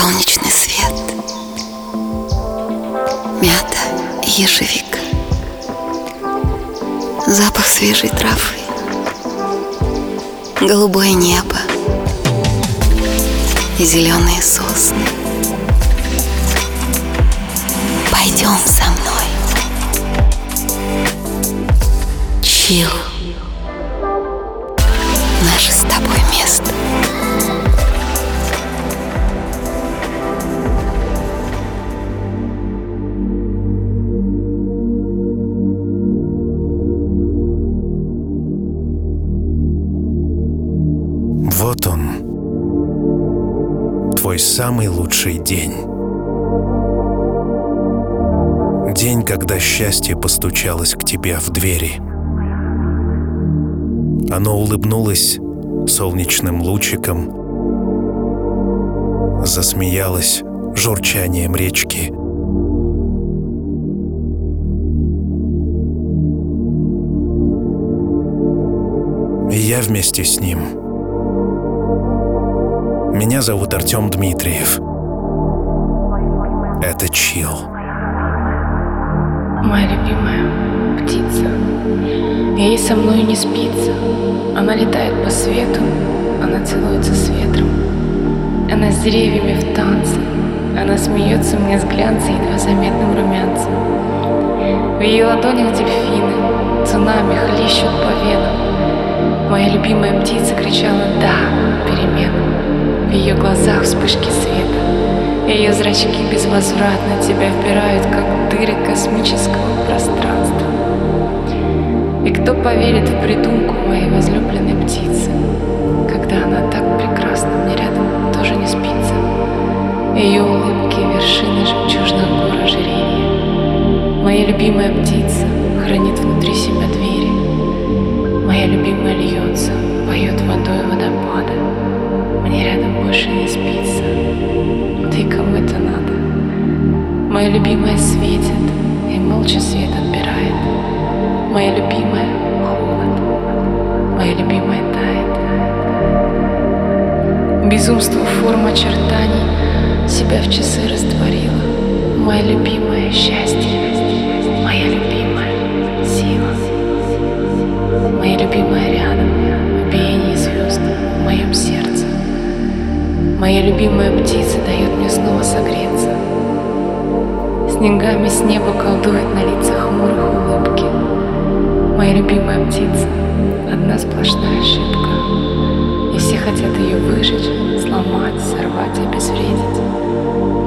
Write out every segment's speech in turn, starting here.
солнечный свет, мята и ежевика, запах свежей травы, голубое небо и зеленые сосны. Пойдем со мной. Чил. Самый лучший день. День, когда счастье постучалось к тебе в двери. Оно улыбнулось солнечным лучиком, засмеялось журчанием речки. И я вместе с ним. Меня зовут Артем Дмитриев. Это Чил. Моя любимая птица. Ей со мной не спится. Она летает по свету, она целуется с ветром. Она с деревьями в танце. Она смеется мне с глянцем едва заметным румянцем. В ее ладонях дельфины цунами хлещут по венам. Моя любимая птица кричала «Да!» переменам. В ее глазах вспышки света. Ее зрачки безвозвратно тебя впирают, как дыры космического пространства. И кто поверит в придумку моей возлюбленной птицы, когда она так прекрасна, мне рядом тоже не спится. Ее улыбки — вершины жемчужных гор ожерелья. Моя любимая птица хранит внутри себя двери. Моя любимая льется, поет водой водопада. Мне рядом больше не спится. И кому это надо? Моя любимая светит и молча свет отбирает. Моя любимая холод. Моя любимая тает. Безумство форм очертаний себя в часы растворила. Моя любимая счастье. Моя любимая сила. Моя любимая рядом, Моя любимая птица дает мне снова согреться. Снегами с неба колдует на лицах хмурых улыбки. Моя любимая птица — одна сплошная ошибка. И все хотят ее выжечь, сломать, сорвать и обезвредить.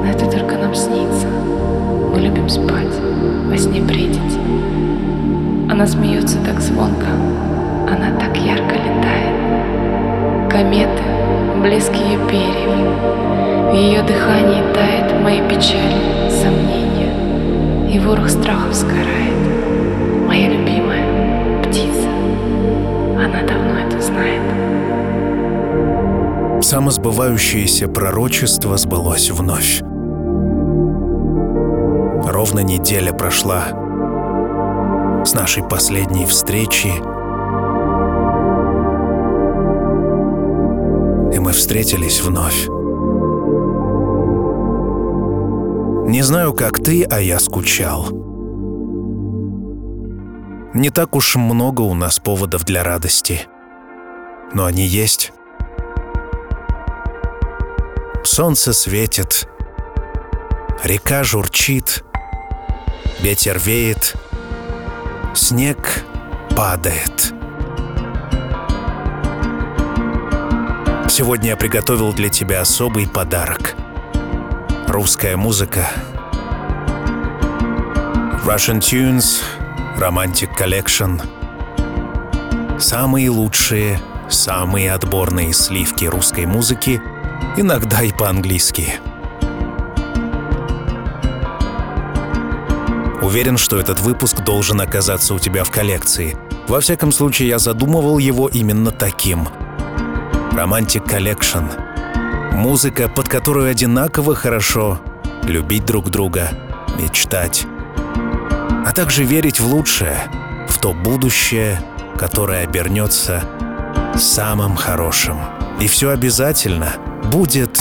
Но это только нам снится. Мы любим спать, во сне бредить. Она смеется так звонко, она так ярко летает. Кометы, блеск ее перьев, в ее дыхании тает мои печали, сомнения, и ворох страхов сгорает. Моя любимая птица, она давно это знает. Самосбывающееся пророчество сбылось вновь. Ровно неделя прошла с нашей последней встречи, встретились вновь. Не знаю, как ты, а я скучал. Не так уж много у нас поводов для радости, но они есть. Солнце светит, река журчит, ветер веет, снег падает. Сегодня я приготовил для тебя особый подарок. Русская музыка. Russian Tunes, Romantic Collection. Самые лучшие, самые отборные сливки русской музыки, иногда и по-английски. Уверен, что этот выпуск должен оказаться у тебя в коллекции. Во всяком случае, я задумывал его именно таким. Romantic Collection. Музыка, под которую одинаково хорошо любить друг друга, мечтать, а также верить в лучшее, в то будущее, которое обернется самым хорошим. И все обязательно будет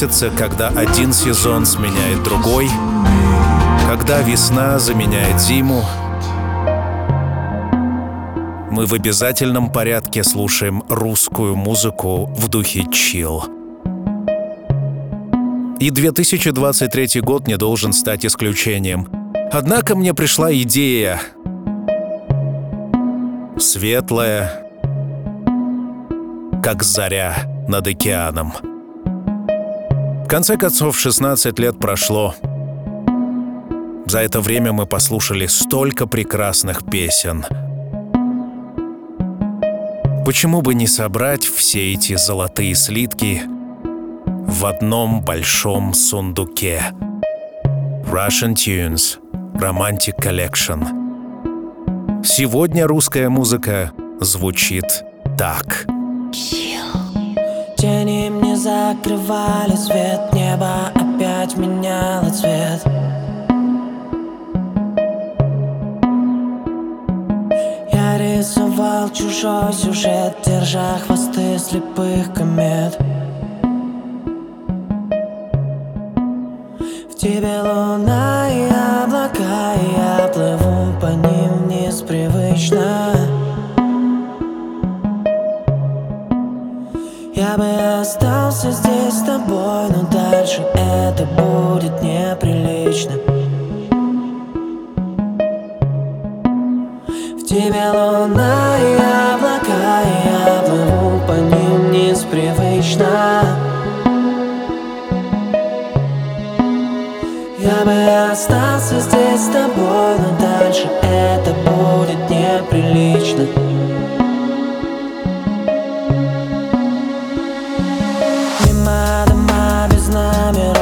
месяца, когда один сезон сменяет другой, когда весна заменяет зиму, мы в обязательном порядке слушаем русскую музыку в духе чил. И 2023 год не должен стать исключением. Однако мне пришла идея. Светлая, как заря над океаном. Конце концов, 16 лет прошло. За это время мы послушали столько прекрасных песен. Почему бы не собрать все эти золотые слитки в одном большом сундуке? Russian Tunes Romantic Collection. Сегодня русская музыка звучит так. Мне закрывали свет Небо опять меняло цвет. Я рисовал чужой сюжет Держа хвосты слепых комет. В тебе луна и облака И я плыву по ним вниз привычно Я бы остался здесь с тобой, но дальше это будет неприлично. В тебе луна и облака, и я плыву по ним вниз привычно. Я бы остался здесь с тобой, но дальше это будет неприлично. Без номеров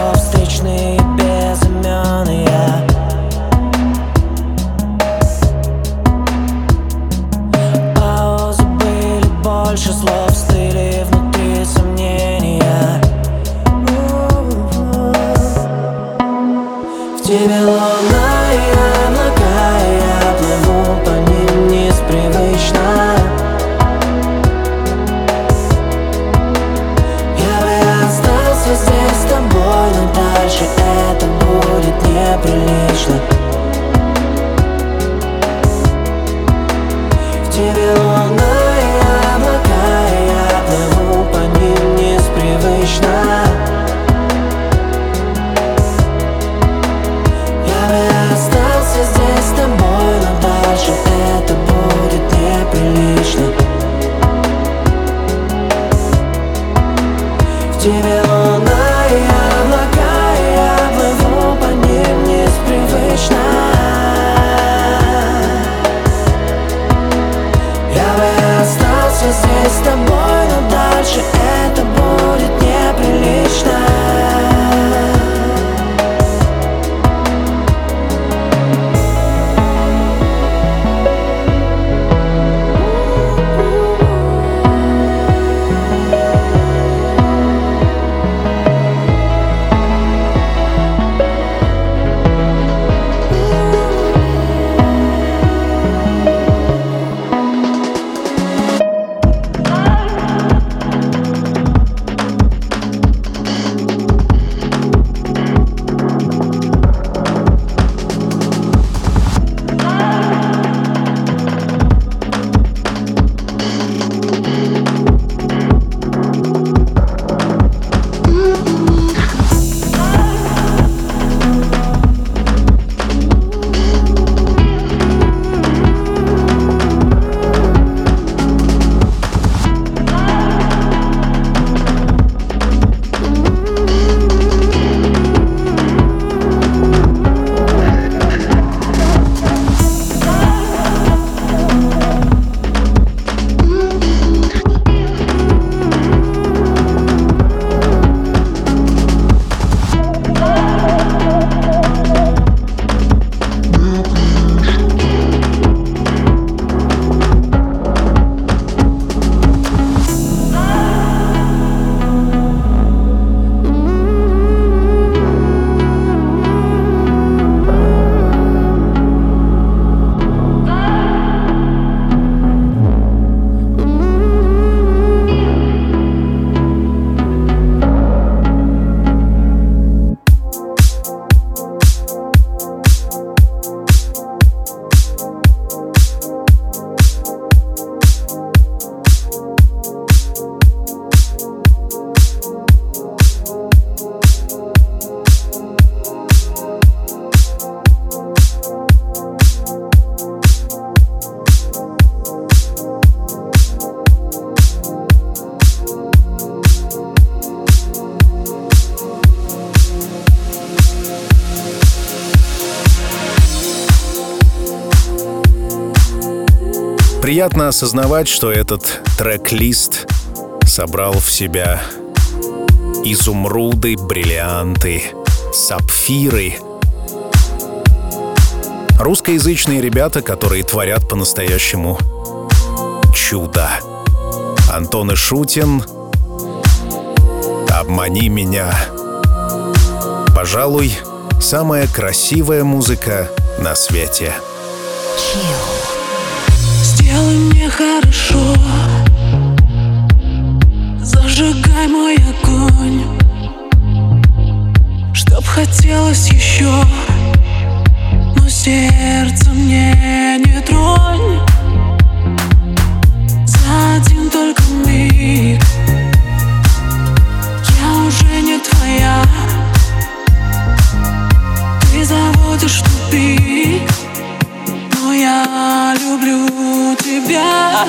Приятно осознавать, что этот трек-лист собрал в себя изумруды, бриллианты, сапфиры. Русскоязычные ребята, которые творят по-настоящему чудо. Антон Ишутин «Обмани меня». Пожалуй, самая красивая музыка на свете. Сделай мне хорошо. Зажигай мой огонь. Чтоб хотелось еще Но сердце мне не тронь. За один только миг Я уже не твоя. Ты заводишь в тупик я люблю тебя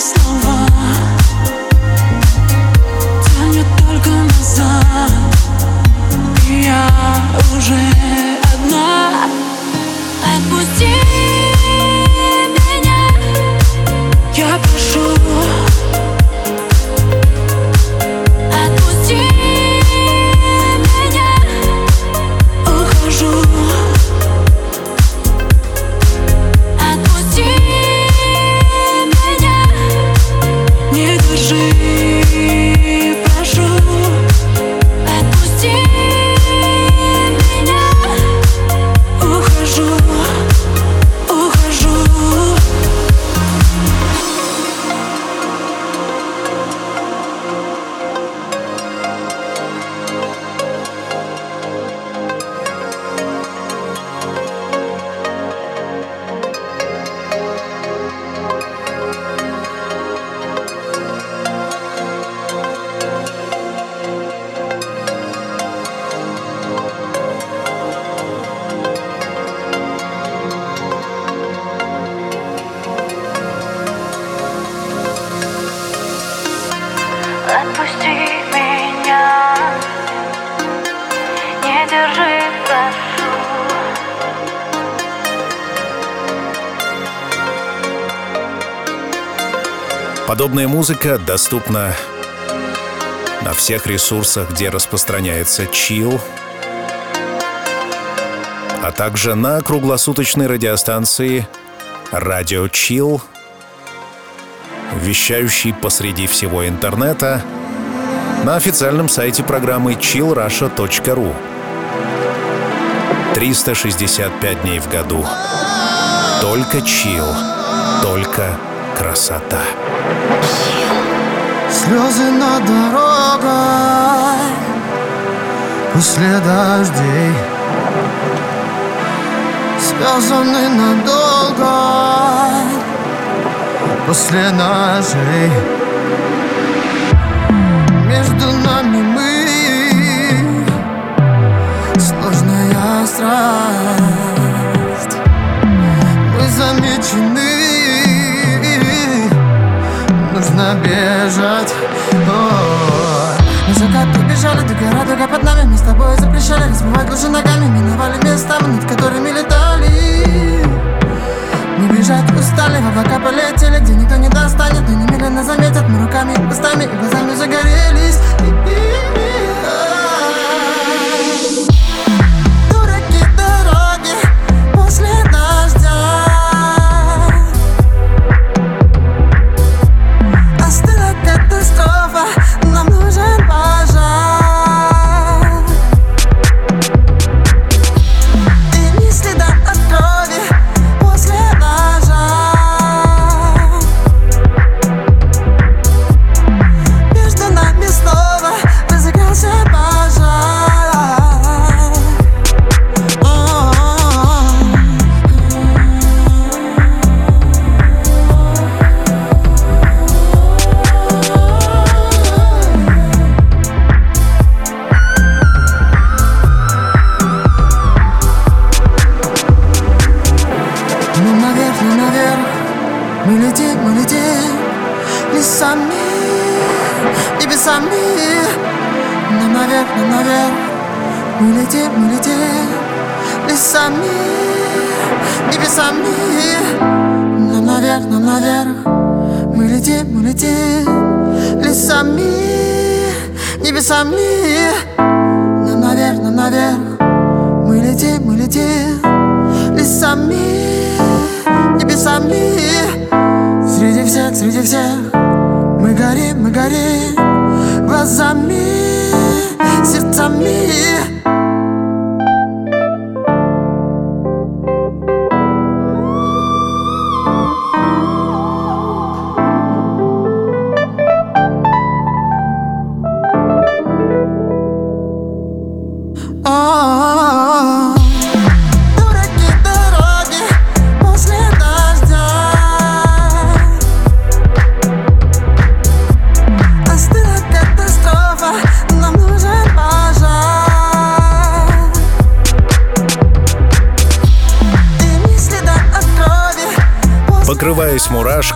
Slow. Подобная музыка доступна на всех ресурсах, где распространяется чил, а также на круглосуточной радиостанции «Радио Чил», вещающей посреди всего интернета, на официальном сайте программы chillrusha.ru. 365 дней в году. Только чил, только красота. Слезы на дорогах После дождей. Связаны надолго После ножей. Между нами мы Сложная страсть. Мы замечены нужно бежать. О, На закат побежали, до гора, под нами. Мы с тобой запрещали разбивать лужи ногами. Миновали места, над которыми летали. Не бежать устали, в облака полетели Где никто не достанет, но немедленно заметят Мы руками, устами и глазами загорелись Мы летим, мы летим Лесами, небесами Ну наверх, ну наверх. Мы летим, мы летим Лесами, небесами Ну наверх, ну наверх. Мы летим, мы летим лесами, небесами Среди всех, среди всех. Мы горим, мы горим. Глазами, сердцами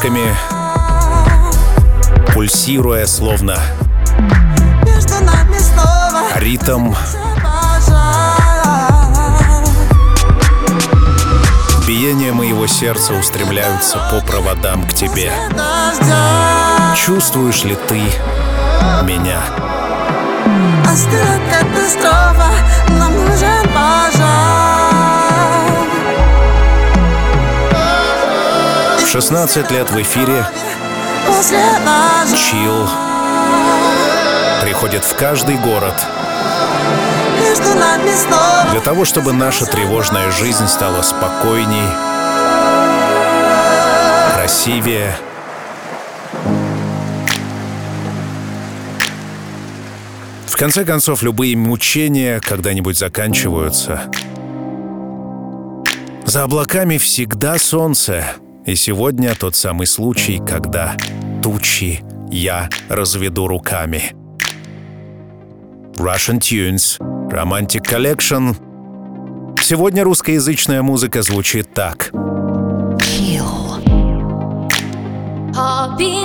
мурашками, пульсируя словно ритм, биение моего сердца устремляются по проводам к тебе. Чувствуешь ли ты меня? Остыла катастрофа, 16 лет в эфире Чил приходит в каждый город для того, чтобы наша тревожная жизнь стала спокойней, красивее. В конце концов, любые мучения когда-нибудь заканчиваются. За облаками всегда солнце. И сегодня тот самый случай, когда тучи я разведу руками. Russian Tunes, Romantic Collection. Сегодня русскоязычная музыка звучит так. Chill. Happiness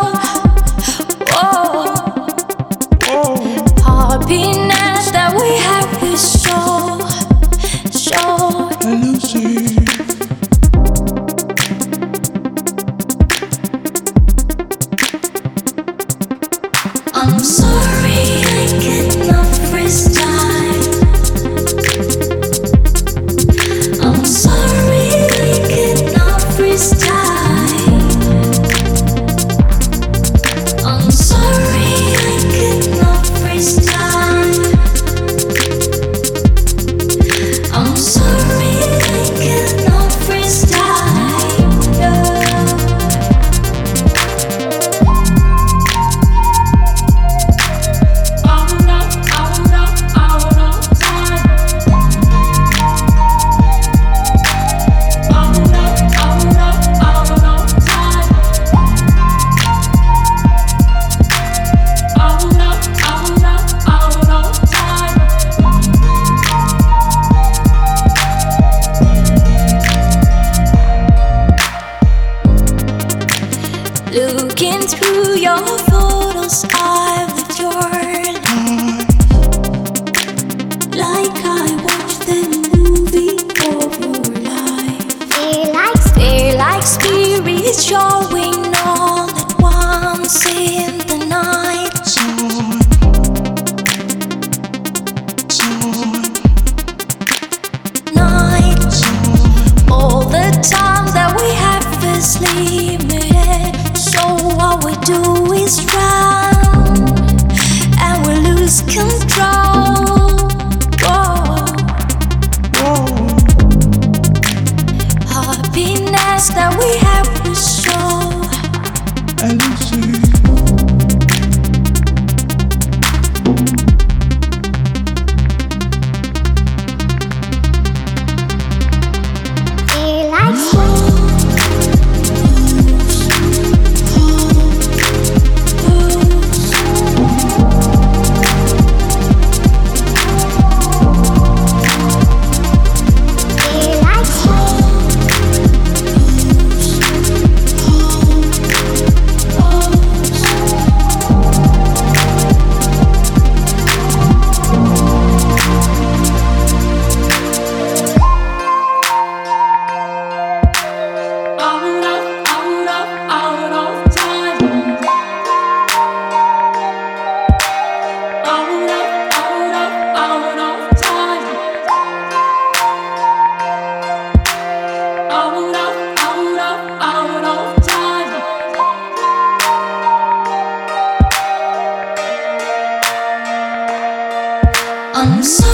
I'm sorry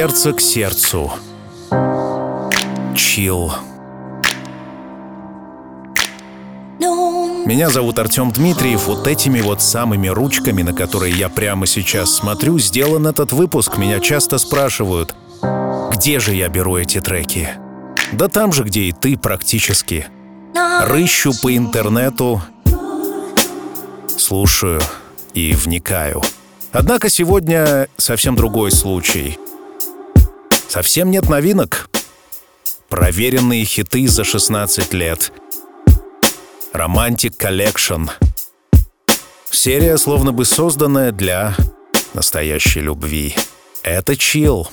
сердца к сердцу. Чил. Меня зовут Артем Дмитриев. Вот этими вот самыми ручками, на которые я прямо сейчас смотрю, сделан этот выпуск. Меня часто спрашивают, где же я беру эти треки? Да там же, где и ты практически. Рыщу по интернету, слушаю и вникаю. Однако сегодня совсем другой случай. Совсем нет новинок. Проверенные хиты за 16 лет. Романтик Collection. Серия, словно бы созданная для настоящей любви. Это чил.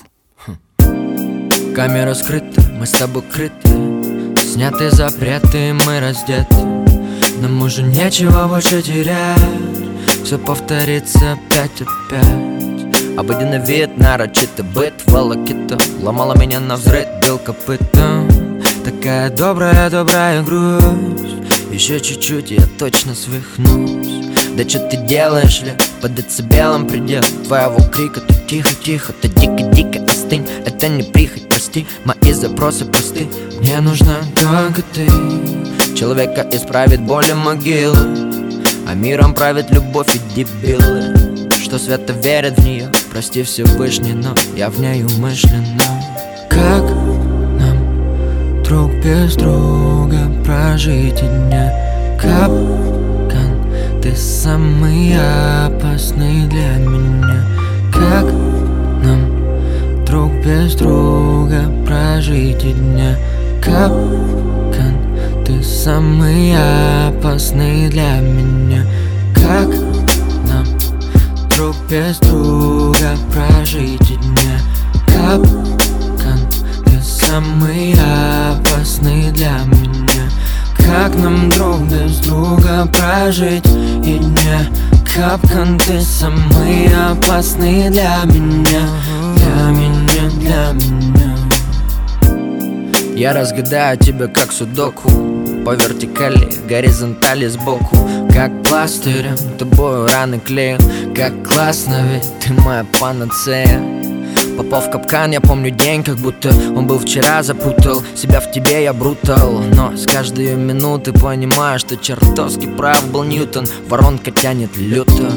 Камера скрыта, мы с тобой крыты Сняты запреты, мы раздеты Нам уже нечего больше терять Все повторится опять опять Обыденный вид, нарочитый быт Волокита. Ломала меня на взрыв, бил копытом. Такая добрая, добрая грусть Еще чуть-чуть, я точно свихнусь. Да что ты делаешь, ли? Под децибелом предел твоего крика. Ты тихо-тихо, ты дико-дико остынь. Это не прихоть, прости, мои запросы просты. Мне нужна только ты Человека исправит боли могилы. А миром правит любовь и дебилы Что свято верят в нее Прости Всевышний, но я в ней умышленно Как нам друг без друга прожить дня Капкан, ты самый опасный для меня. Как нам друг без друга прожить дня Капкан, ты самый опасный для меня. Как друг без друга прожить дня. Капкан, ты самый опасный для меня. Как нам друг без друга прожить и дня? Капкан, ты самый опасный для меня. Для меня, для меня. Я разгадаю тебя как судоку По вертикали, горизонтали сбоку. Как пластырем, тобою раны клею. Как классно, ведь ты моя панацея. Попал в капкан, я помню день, как будто он был вчера Запутал себя в тебе, я брутал. Но с каждой минуты понимаю, что чертовски прав был Ньютон. Воронка тянет люто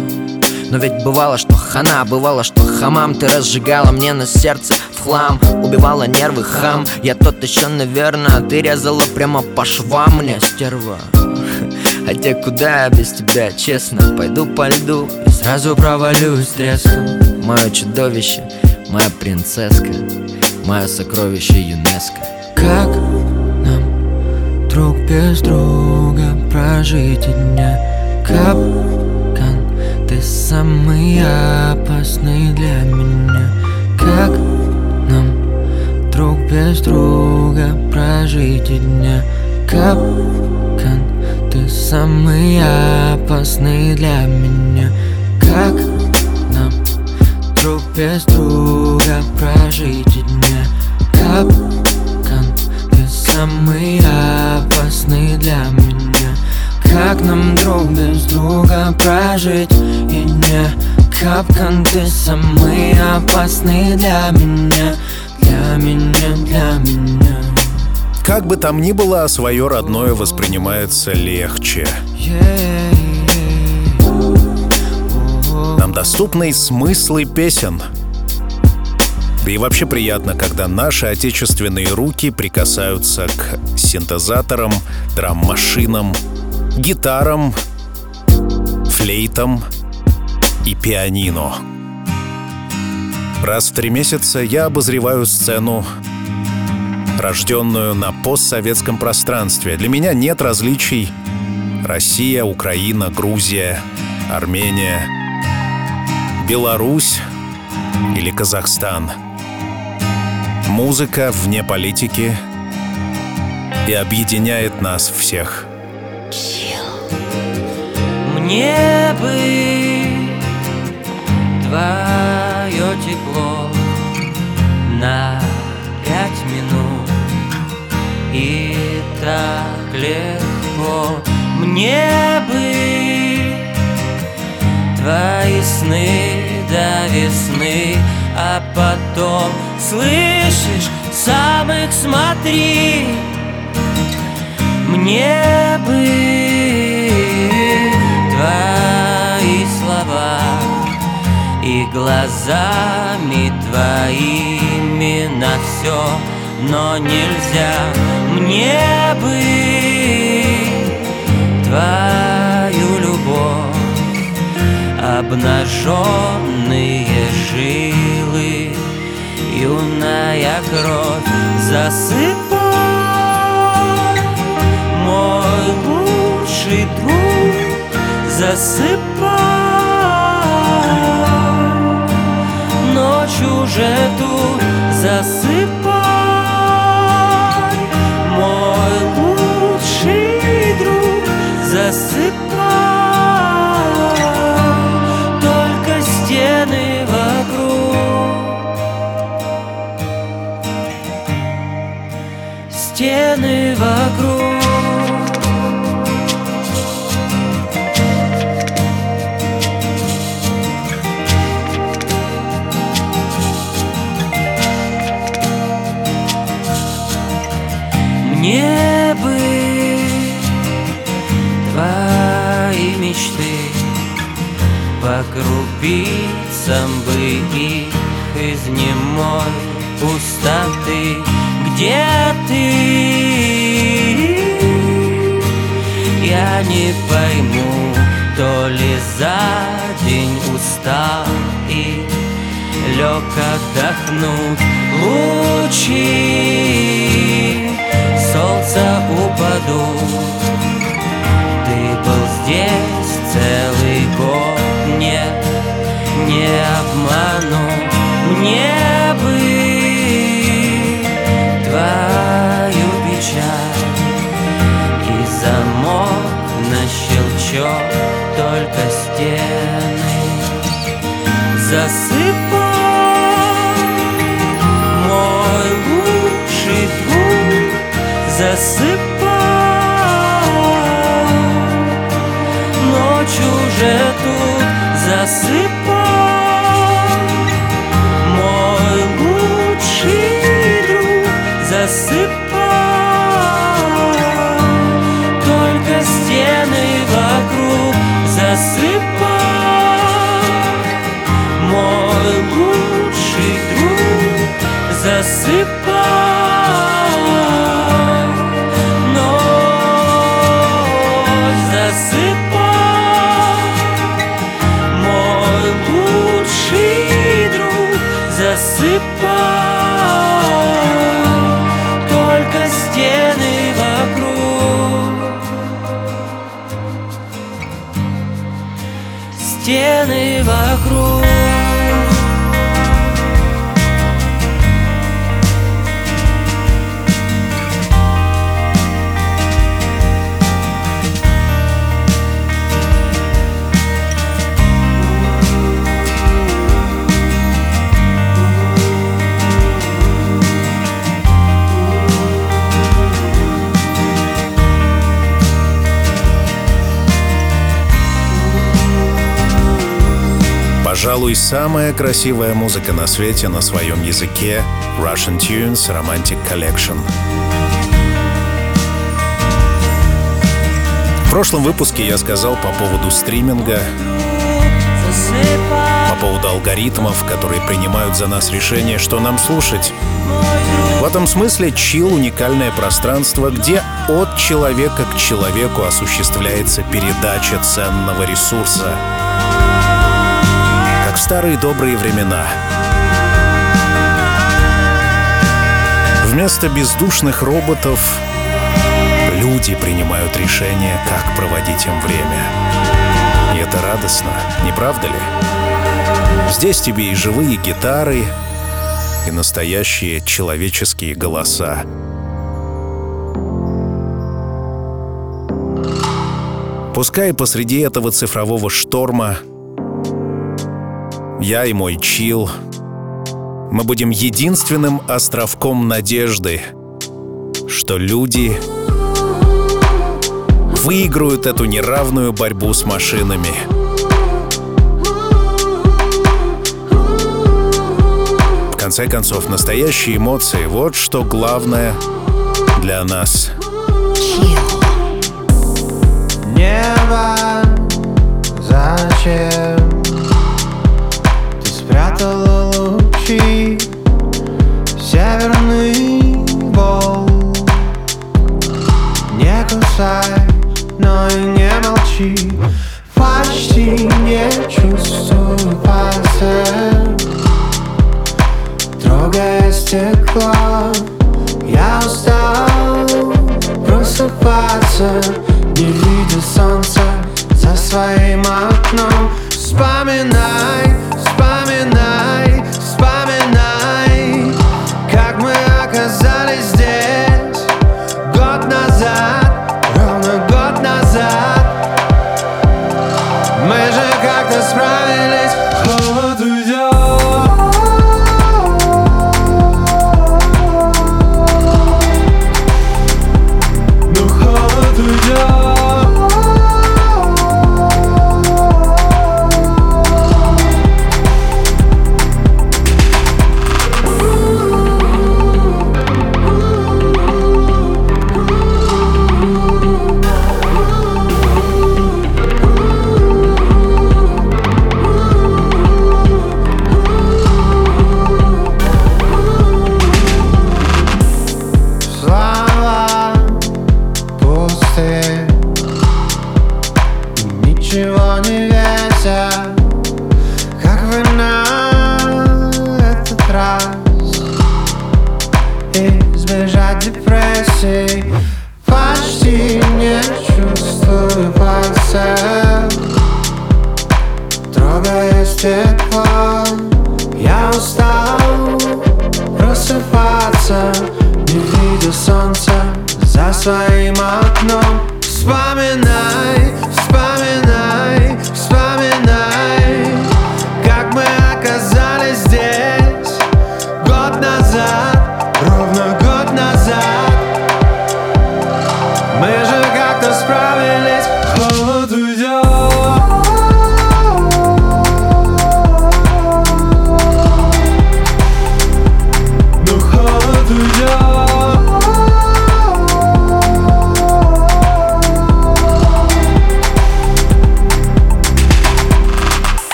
но ведь бывало, что хана, бывало, что хамам. Ты разжигала мне на сердце в хлам Убивала нервы хам. Я тот еще, наверное, ты резала прямо по швам. Мне, стерва. Хотя куда я без тебя, честно? Пойду по льду и сразу провалюсь треском Мое чудовище, моя принцесска Мое сокровище ЮНЕСКО. Как нам друг без друга прожить дня? Капкан, ты самый опасный для меня. Как нам друг без друга прожить и дня? Капкан, ты самый опасный для меня? Как нам друг без друга прожить и дня? Капкан, ты самый опасный для меня Как нам друг без друга прожить и дня Капкан, ты самый опасный для меня Для меня, для меня Как бы там ни было, свое родное воспринимается легче. Нам доступны смыслы песен. Да и вообще приятно, когда наши отечественные руки прикасаются к синтезаторам, драм-машинам, гитарам, флейтам и пианино. Раз в три месяца я обозреваю сцену, рожденную на постсоветском пространстве. Для меня нет различий Россия, Украина, Грузия, Армения, Беларусь или Казахстан. Музыка вне политики и объединяет нас всех. Мне бы твое тепло на пять минут. И так легко Мне бы твои сны до весны А потом, слышишь, сам их смотри. Мне бы И глазами твоими на все Но нельзя мне бы твою любовь Обнаженные жилы Юная кровь засыпай. Мой лучший друг засыпай Тут засыпай Мой лучший друг засыпай крупицам бы их из немой пустоты. Где ты? Я не пойму, то ли за день устал и лег отдохнуть. Лучи солнца упадут. Ты был здесь целый год Нет, не обману Мне бы твою печаль. И замок на щелчок Только стены засыпай. Мой лучший друг засыпай засыпай Мой лучший друг засыпай Только стены вокруг засыпай Мой лучший друг засыпай Пожалуй, самая красивая музыка на свете на своем языке — Russian Tunes Romantic Collection. В прошлом выпуске я сказал по поводу стриминга, по поводу алгоритмов, которые принимают за нас решение, что нам слушать. В этом смысле чил — уникальное пространство, где от человека к человеку осуществляется передача ценного ресурса. Старые добрые времена. Вместо бездушных роботов люди принимают решение, как проводить им время. И это радостно, не правда ли? Здесь тебе и живые гитары, и настоящие человеческие голоса. Пускай посреди этого цифрового шторма я и мой чил, мы будем единственным островком надежды, что люди выиграют эту неравную борьбу с машинами. В конце концов, настоящие эмоции — вот что главное для нас. Небо, зачем лучи Северный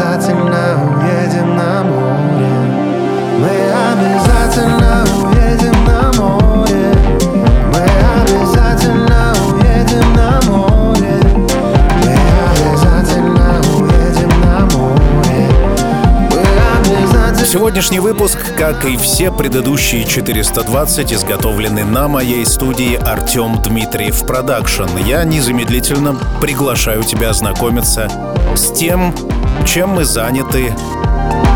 обязательно уедем на море. Мы обязательно уедем на море. Сегодняшний выпуск, как и все предыдущие 420, изготовлены на моей студии Артем Дмитриев Продакшн. Я незамедлительно приглашаю тебя ознакомиться с тем, чем мы заняты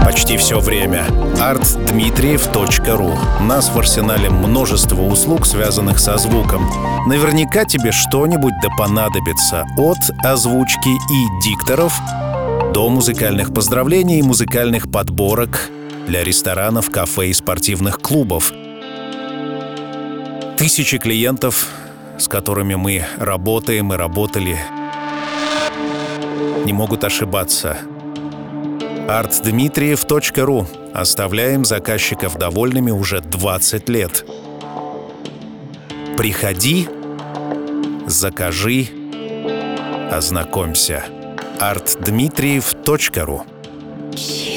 почти все время. artdmitriev.ru нас в арсенале множество услуг, связанных со звуком. Наверняка тебе что-нибудь да понадобится. От озвучки и дикторов до музыкальных поздравлений и музыкальных подборок для ресторанов, кафе и спортивных клубов. Тысячи клиентов, с которыми мы работаем и работали, не могут ошибаться. artdmitriev.ru Оставляем заказчиков довольными уже 20 лет. Приходи, закажи, ознакомься. artdmitriev.ru Окончен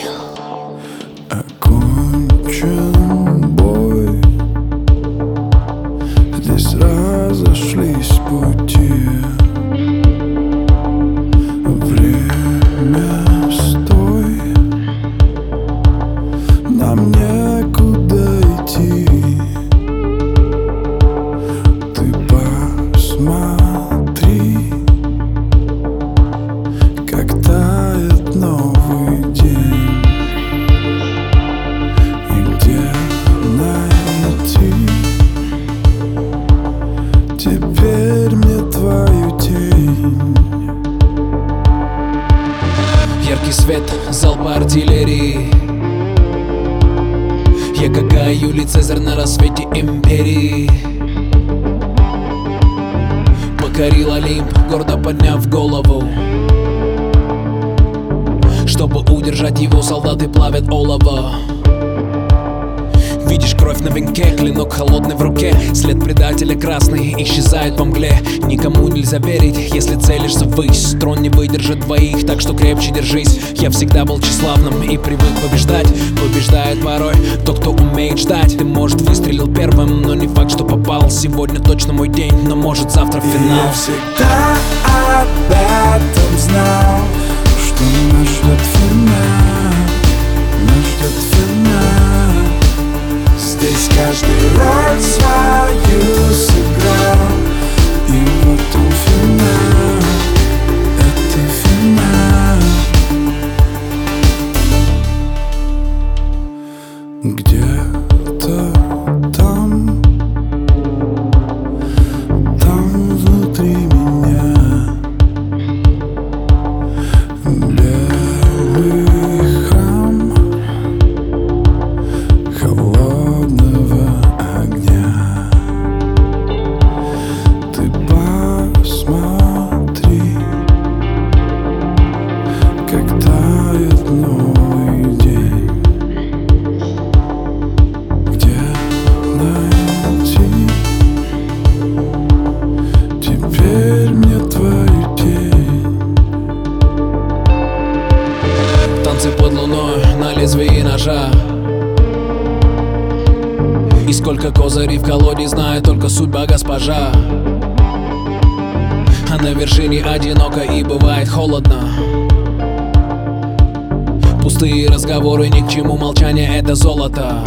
свет, залпы артиллерии. Я Гага, Юлий Цезарь на рассвете империи. Покорил Олимп, гордо подняв голову. Чтобы удержать его, солдаты плавят олово Видишь кровь на венке, клинок холодный в руке. След предателя красный исчезает по мгле. Никому нельзя верить, если целишься ввысь. Трон не выдержит двоих, так что крепче держись. Я всегда был тщеславным и привык побеждать. Побеждает порой тот, кто умеет ждать. Ты, может, выстрелил первым, но не факт, что попал. Сегодня точно мой день, но может завтра финал. Я всегда об этом знал Что Нас ждет финал здесь каждый роль свою сыграл. И вот он финал. И сколько козырей в колоде знает только судьба госпожа. А на вершине одиноко и бывает холодно. Пустые разговоры ни к чему, молчание это золото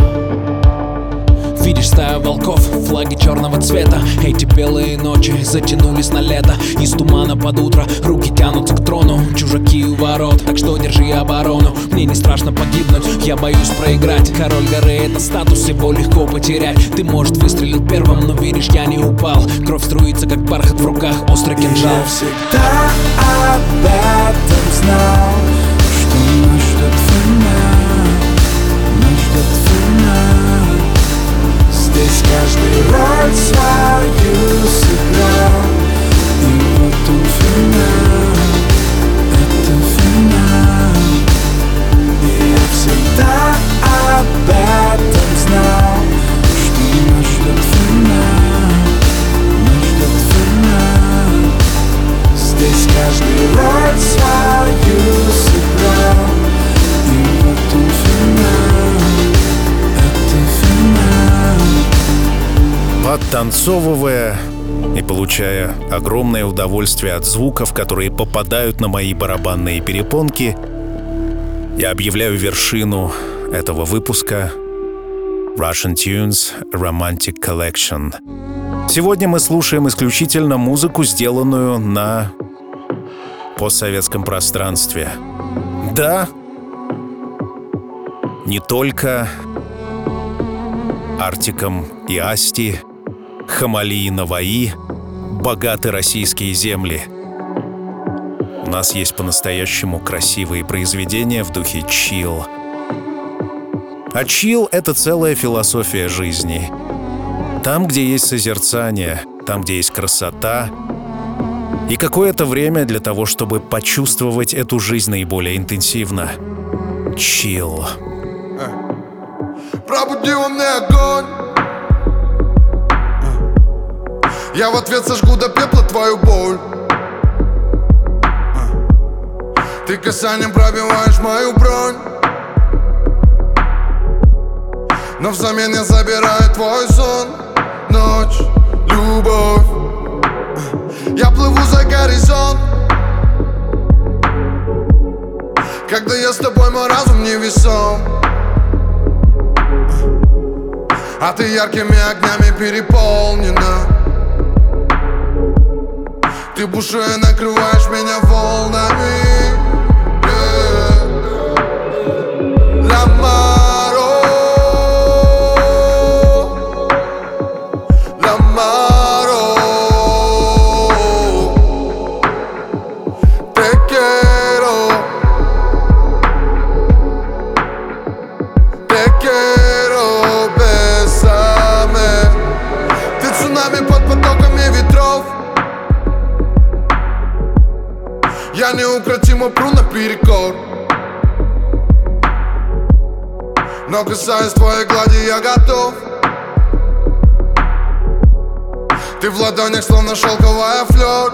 Видишь стаю волков, флаги черного цвета. Эти белые ночи затянулись на лето. Из тумана под утро руки тянутся к трону. Чужаки у ворот, так что держи оборону. Мне не страшно погибнуть, я боюсь проиграть. Король горы это статус, его легко потерять. Ты может выстрелил первым, но видишь я не упал. Кровь струится как бархат в руках, острый кинжал. Я всегда об этом знал Что нас ждет финал Нас ждет финал Здесь каждый роль свою сыграл И вот он финал Это финал. И я всегда об этом знал Что нас ждет финал Нас ждет финал. Здесь каждый роль свою сыграл Подтанцовывая и получая огромное удовольствие от звуков, которые попадают на мои барабанные перепонки, я объявляю вершину этого выпуска Russian Tunes Romantic Collection. Сегодня мы слушаем исключительно музыку, сделанную на постсоветском пространстве. Да, не только Артиком и Асти, Хамали и Наваи, богаты российские земли. У нас есть по-настоящему красивые произведения в духе чил. А чил — это целая философия жизни. Там, где есть созерцание, там, где есть красота, и какое-то время для того, чтобы почувствовать эту жизнь наиболее интенсивно. Чил. Пробуди во мне огонь Я в ответ сожгу до пепла твою боль. Ты касанием пробиваешь мою бронь. Но взамен я забираю твой сон. Ночь, любовь. Я плыву за горизонт. Когда я с тобой, мой разум невесом А ты яркими огнями переполнена Ты бушуя накрываешь меня волнами неукротимо пру наперекор Но касаясь твоей глади я готов. Ты в ладонях словно шелковая флер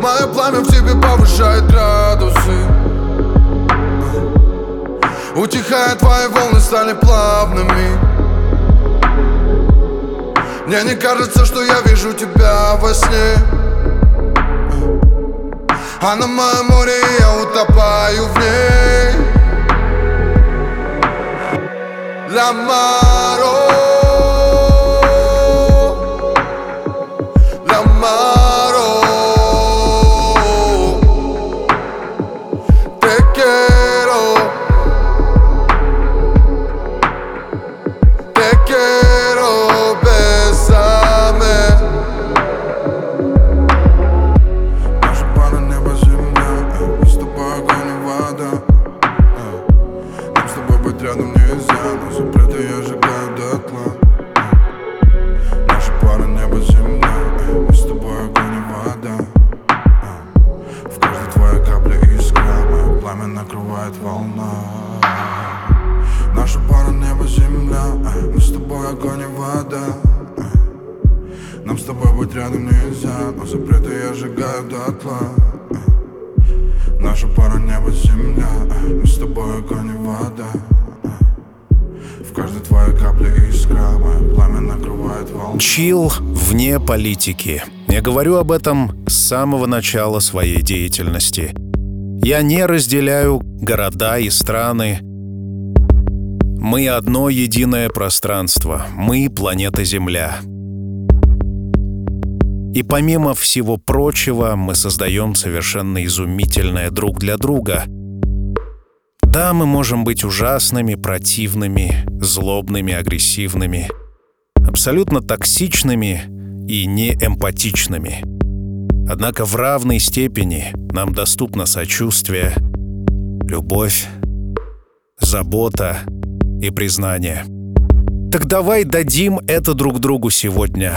Мое пламя в тебе повышает градусы. Утихая, твои волны стали плавными. Мне не кажется, что я вижу тебя во сне А на моем море я утопаю в ней L'amaro Чил вне политики. Я говорю об этом с самого начала своей деятельности. Я не разделяю города и страны. Мы одно единое пространство. Мы — планета Земля. И помимо всего прочего, мы создаем совершенно изумительное друг для друга. Да, мы можем быть ужасными, противными, злобными, агрессивными, абсолютно токсичными и неэмпатичными. Однако в равной степени нам доступно сочувствие, любовь, забота и признание. Так давай дадим это друг другу сегодня.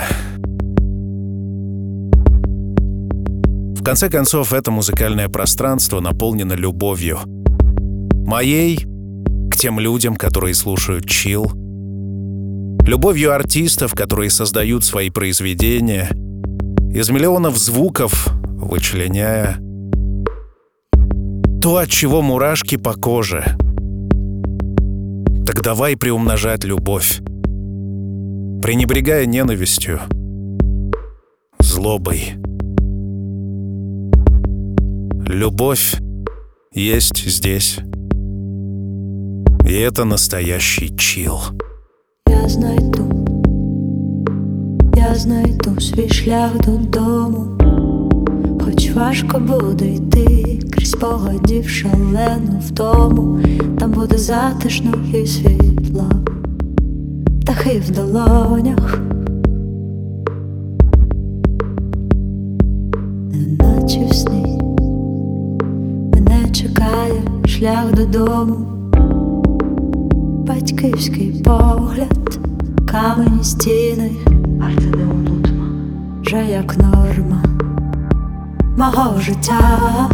В конце концов, это музыкальное пространство наполнено любовью. Моей к тем людям, которые слушают чил, любовью артистов, которые создают свои произведения, из миллионов звуков вычленяя то, от чего мурашки по коже. Так давай приумножать любовь, пренебрегая ненавистью, злобой. Любовь есть здесь. И это настоящий чил. Я знайду, я знайду свій шлях додому, хоч важко буде йти крізь погодів шалену втому, там буде затишно і світло, птахи в долонях, неначе в сні. Мене чекає шлях додому батьківський погляд, камені стіни, а це не онутма, вже як норма мого життя.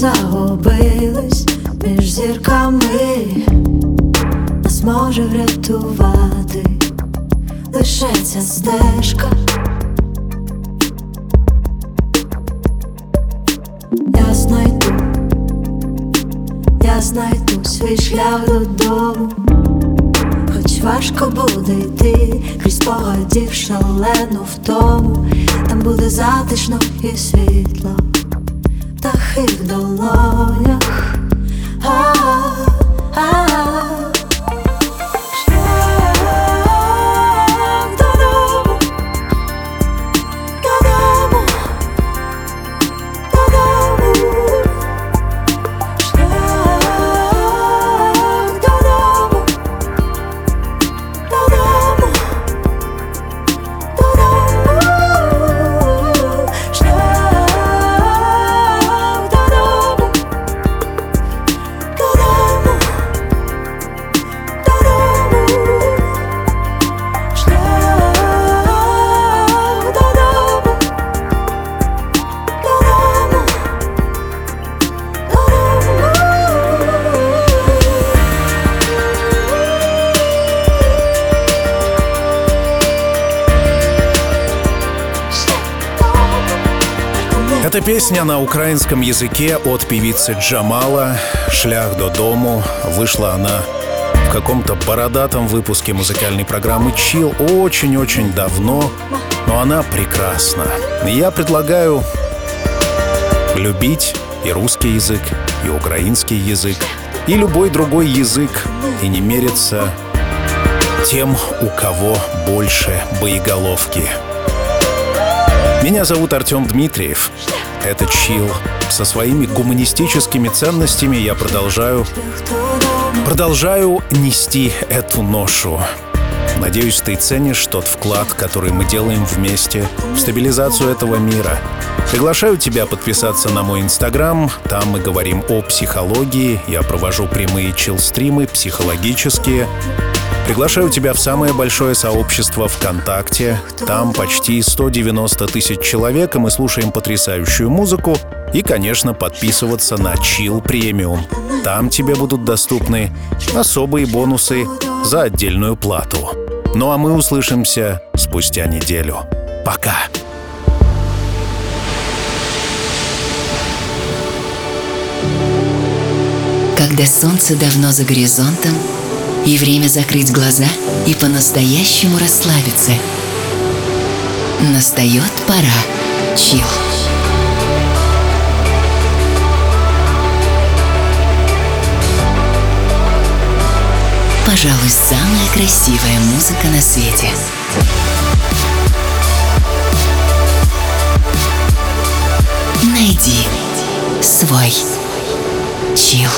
Загубились між зірками, нас може врятувати лише ця стежка. Я знайду, я знайду свій шлях додому. Хоч важко буде йти крізь погодів шалену втому, там буде затишно і світло, в долонях. А-а-а. Эта песня на украинском языке от певицы Джамала «Шлях до дому». Вышла она в каком-то бородатом выпуске музыкальной программы «Чил» очень-очень давно, но она прекрасна. Я предлагаю любить и русский язык, и украинский язык, и любой другой язык, и не мериться тем, у кого больше боеголовки. Меня зовут Артем Дмитриев. Это Чил. Со своими гуманистическими ценностями я продолжаю... Продолжаю нести эту ношу. Надеюсь, ты ценишь тот вклад, который мы делаем вместе в стабилизацию этого мира. Приглашаю тебя подписаться на мой инстаграм. Там мы говорим о психологии. Я провожу прямые чил-стримы, психологические. Приглашаю тебя в самое большое сообщество ВКонтакте. Там почти 190 тысяч человек, и мы слушаем потрясающую музыку. И, конечно, подписываться на Chill Premium. Там тебе будут доступны особые бонусы за отдельную плату. Ну а мы услышимся спустя неделю. Пока! Когда солнце давно за горизонтом, и время закрыть глаза и по-настоящему расслабиться. Настает пора. Чил. Пожалуй, самая красивая музыка на свете. Найди свой чил.